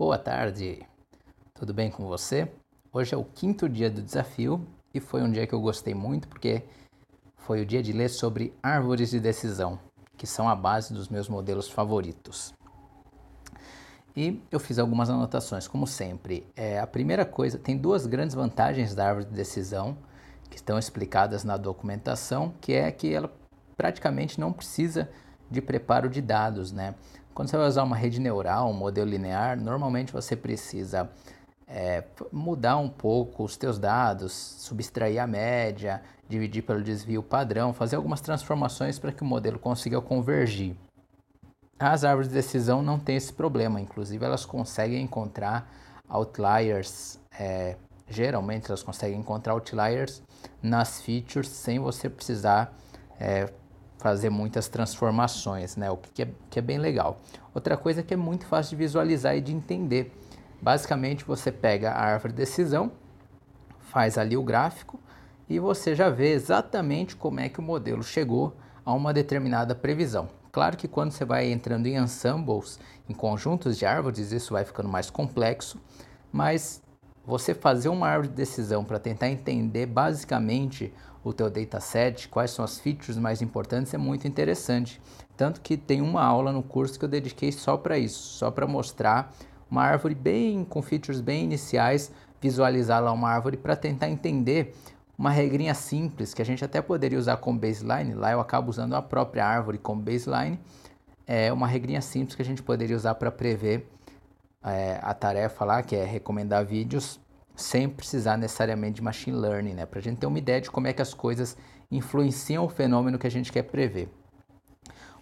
Boa tarde, tudo bem com você? Hoje é o quinto dia do desafio e foi um dia que eu gostei muito porque foi o dia de ler sobre árvores de decisão, que são a base dos meus modelos favoritos. E eu fiz algumas anotações, como sempre. É, a primeira coisa, tem duas grandes vantagens da árvore de decisão que estão explicadas na documentação, que é que ela praticamente não precisa de preparo de dados, né? Quando você vai usar uma rede neural, um modelo linear, normalmente você precisa é, mudar um pouco os teus dados, subtrair a média, dividir pelo desvio padrão, fazer algumas transformações para que o modelo consiga convergir. As árvores de decisão não têm esse problema, inclusive elas conseguem encontrar outliers, é, geralmente elas conseguem encontrar outliers nas features sem você precisar é, fazer muitas transformações, né? O que é, que é bem legal. Outra coisa que é muito fácil de visualizar e de entender. Basicamente, você pega a árvore de decisão, faz ali o gráfico e você já vê exatamente como é que o modelo chegou a uma determinada previsão. Claro que quando você vai entrando em ensembles, em conjuntos de árvores, isso vai ficando mais complexo, mas você fazer uma árvore de decisão para tentar entender basicamente o teu dataset, quais são as features mais importantes, é muito interessante. Tanto que tem uma aula no curso que eu dediquei só para isso, só para mostrar uma árvore bem com features bem iniciais, visualizar lá uma árvore para tentar entender uma regrinha simples que a gente até poderia usar como baseline. Lá eu acabo usando a própria árvore como baseline. É uma regrinha simples que a gente poderia usar para prever é, a tarefa lá, que é recomendar vídeos sem precisar necessariamente de machine learning, né? Para a gente ter uma ideia de como é que as coisas influenciam o fenômeno que a gente quer prever.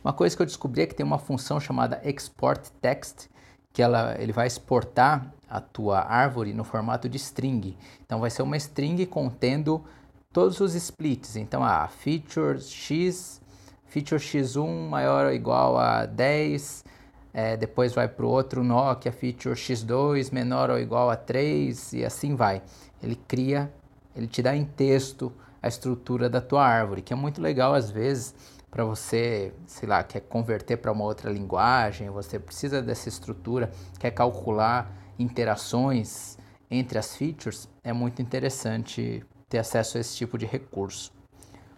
Uma coisa que eu descobri é que tem uma função chamada export text, que ela, ele vai exportar a tua árvore no formato de string. Então vai ser uma string contendo todos os splits. Então a ah, feature x, feature x1 maior ou igual a 10, é, depois vai para o outro é feature x2 menor ou igual a 3 e assim vai. Ele cria, ele te dá em texto a estrutura da tua árvore, que é muito legal às vezes para você, sei lá, quer converter para uma outra linguagem, você precisa dessa estrutura, quer calcular interações entre as features, é muito interessante ter acesso a esse tipo de recurso.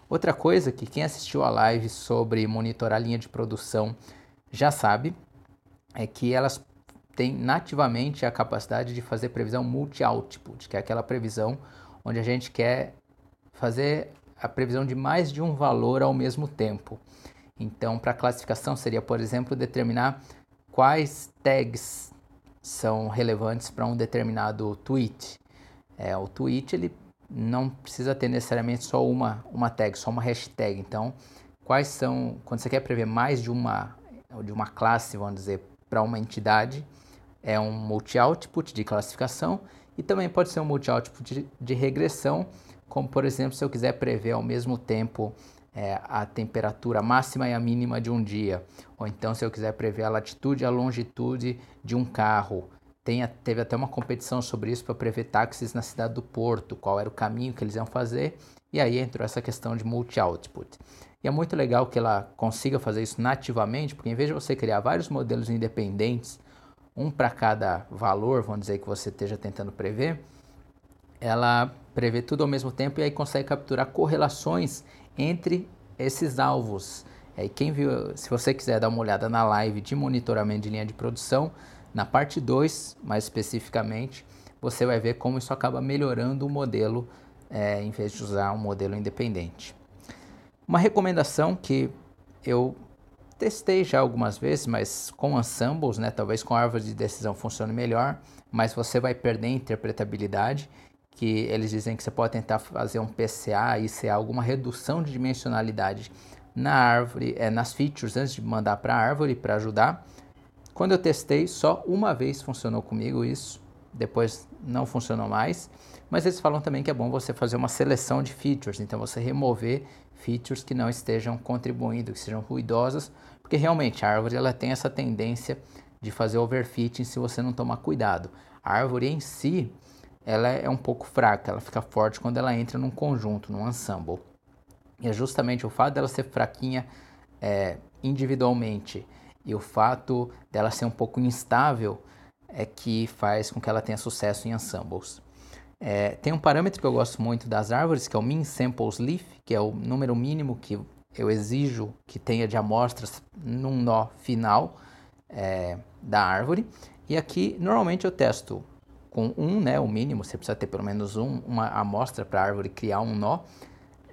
Outra coisa que quem assistiu a live sobre monitorar linha de produção já sabe é que elas têm nativamente a capacidade de fazer previsão multi-output, que é aquela previsão onde a gente quer fazer a previsão de mais de um valor ao mesmo tempo. Então, para classificação seria, por exemplo, determinar quais tags são relevantes para um determinado tweet. É, o tweet ele não precisa ter necessariamente só uma, uma tag, só uma hashtag. Então, quais são, quando você quer prever mais de uma, de uma classe, vamos dizer, para uma entidade, é um multi-output de classificação e também pode ser um multi-output de, de regressão, como por exemplo, se eu quiser prever ao mesmo tempo é, a temperatura máxima e a mínima de um dia, ou então se eu quiser prever a latitude e a longitude de um carro. Tem, teve até uma competição sobre isso para prever táxis na cidade do Porto, qual era o caminho que eles iam fazer, e aí entrou essa questão de multi-output. E é muito legal que ela consiga fazer isso nativamente, porque em vez de você criar vários modelos independentes, um para cada valor, vamos dizer que você esteja tentando prever, ela prevê tudo ao mesmo tempo e aí consegue capturar correlações entre esses alvos. E quem viu, se você quiser dar uma olhada na live de monitoramento de linha de produção, na parte 2, mais especificamente, você vai ver como isso acaba melhorando o modelo é, em vez de usar um modelo independente. Uma recomendação que eu testei já algumas vezes, mas com ensembles, né, talvez com árvore de decisão funcione melhor, mas você vai perder interpretabilidade que eles dizem que você pode tentar fazer um PCA ser alguma redução de dimensionalidade na árvore, é, nas features antes de mandar para a árvore para ajudar. Quando eu testei, só uma vez funcionou comigo isso, depois não funcionou mais. Mas eles falam também que é bom você fazer uma seleção de features, então você remover features que não estejam contribuindo, que sejam ruidosas, porque realmente a árvore ela tem essa tendência de fazer overfitting se você não tomar cuidado. A árvore em si, ela é um pouco fraca, ela fica forte quando ela entra num conjunto, num ensemble. E é justamente o fato dela ser fraquinha é, individualmente e o fato dela ser um pouco instável é que faz com que ela tenha sucesso em ensembles. É, tem um parâmetro que eu gosto muito das árvores, que é o Min Samples Leaf, que é o número mínimo que eu exijo que tenha de amostras num nó final é, da árvore. E aqui, normalmente, eu testo com um, né, o mínimo, você precisa ter pelo menos um, uma amostra para a árvore criar um nó.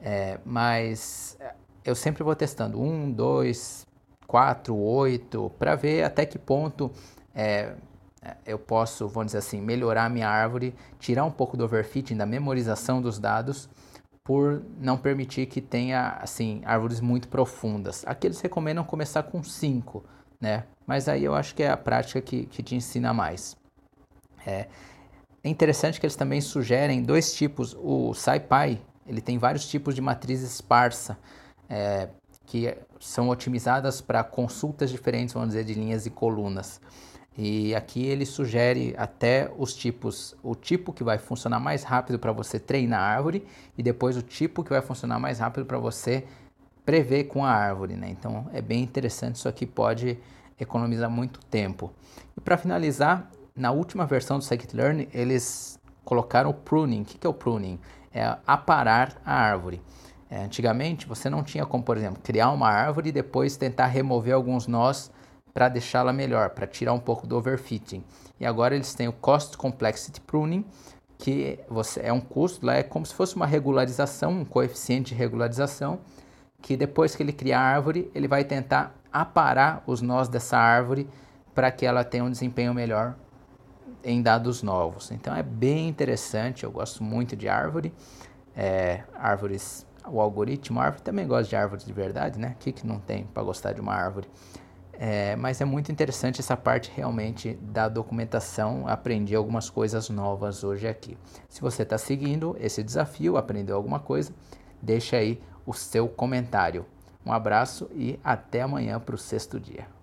É, mas eu sempre vou testando um, dois, quatro, oito, para ver até que ponto é, eu posso, vamos dizer assim, melhorar a minha árvore, tirar um pouco do overfitting, da memorização dos dados, por não permitir que tenha, assim, árvores muito profundas. Aqui eles recomendam começar com 5, né? Mas aí eu acho que é a prática que, que te ensina mais. É, é interessante que eles também sugerem dois tipos. O SciPy, ele tem vários tipos de matriz esparsa, é, que são otimizadas para consultas diferentes, vamos dizer, de linhas e colunas. E aqui ele sugere até os tipos, o tipo que vai funcionar mais rápido para você treinar a árvore e depois o tipo que vai funcionar mais rápido para você prever com a árvore, né? Então é bem interessante, isso aqui pode economizar muito tempo. E para finalizar, na última versão do Scikit-Learn, eles colocaram o pruning. O que é o pruning? É aparar a árvore. É, antigamente você não tinha como, por exemplo, criar uma árvore e depois tentar remover alguns nós para deixá-la melhor, para tirar um pouco do overfitting. E agora eles têm o Cost Complexity Pruning, que você, é um custo, lá é como se fosse uma regularização, um coeficiente de regularização, que depois que ele cria a árvore, ele vai tentar aparar os nós dessa árvore para que ela tenha um desempenho melhor em dados novos. Então é bem interessante, eu gosto muito de árvore, é, árvores, o algoritmo árvore, também gosto de árvores de verdade, né? O que, que não tem para gostar de uma árvore? É, mas é muito interessante essa parte realmente da documentação. Aprendi algumas coisas novas hoje aqui. Se você está seguindo esse desafio, aprendeu alguma coisa, deixa aí o seu comentário. Um abraço e até amanhã para o sexto dia.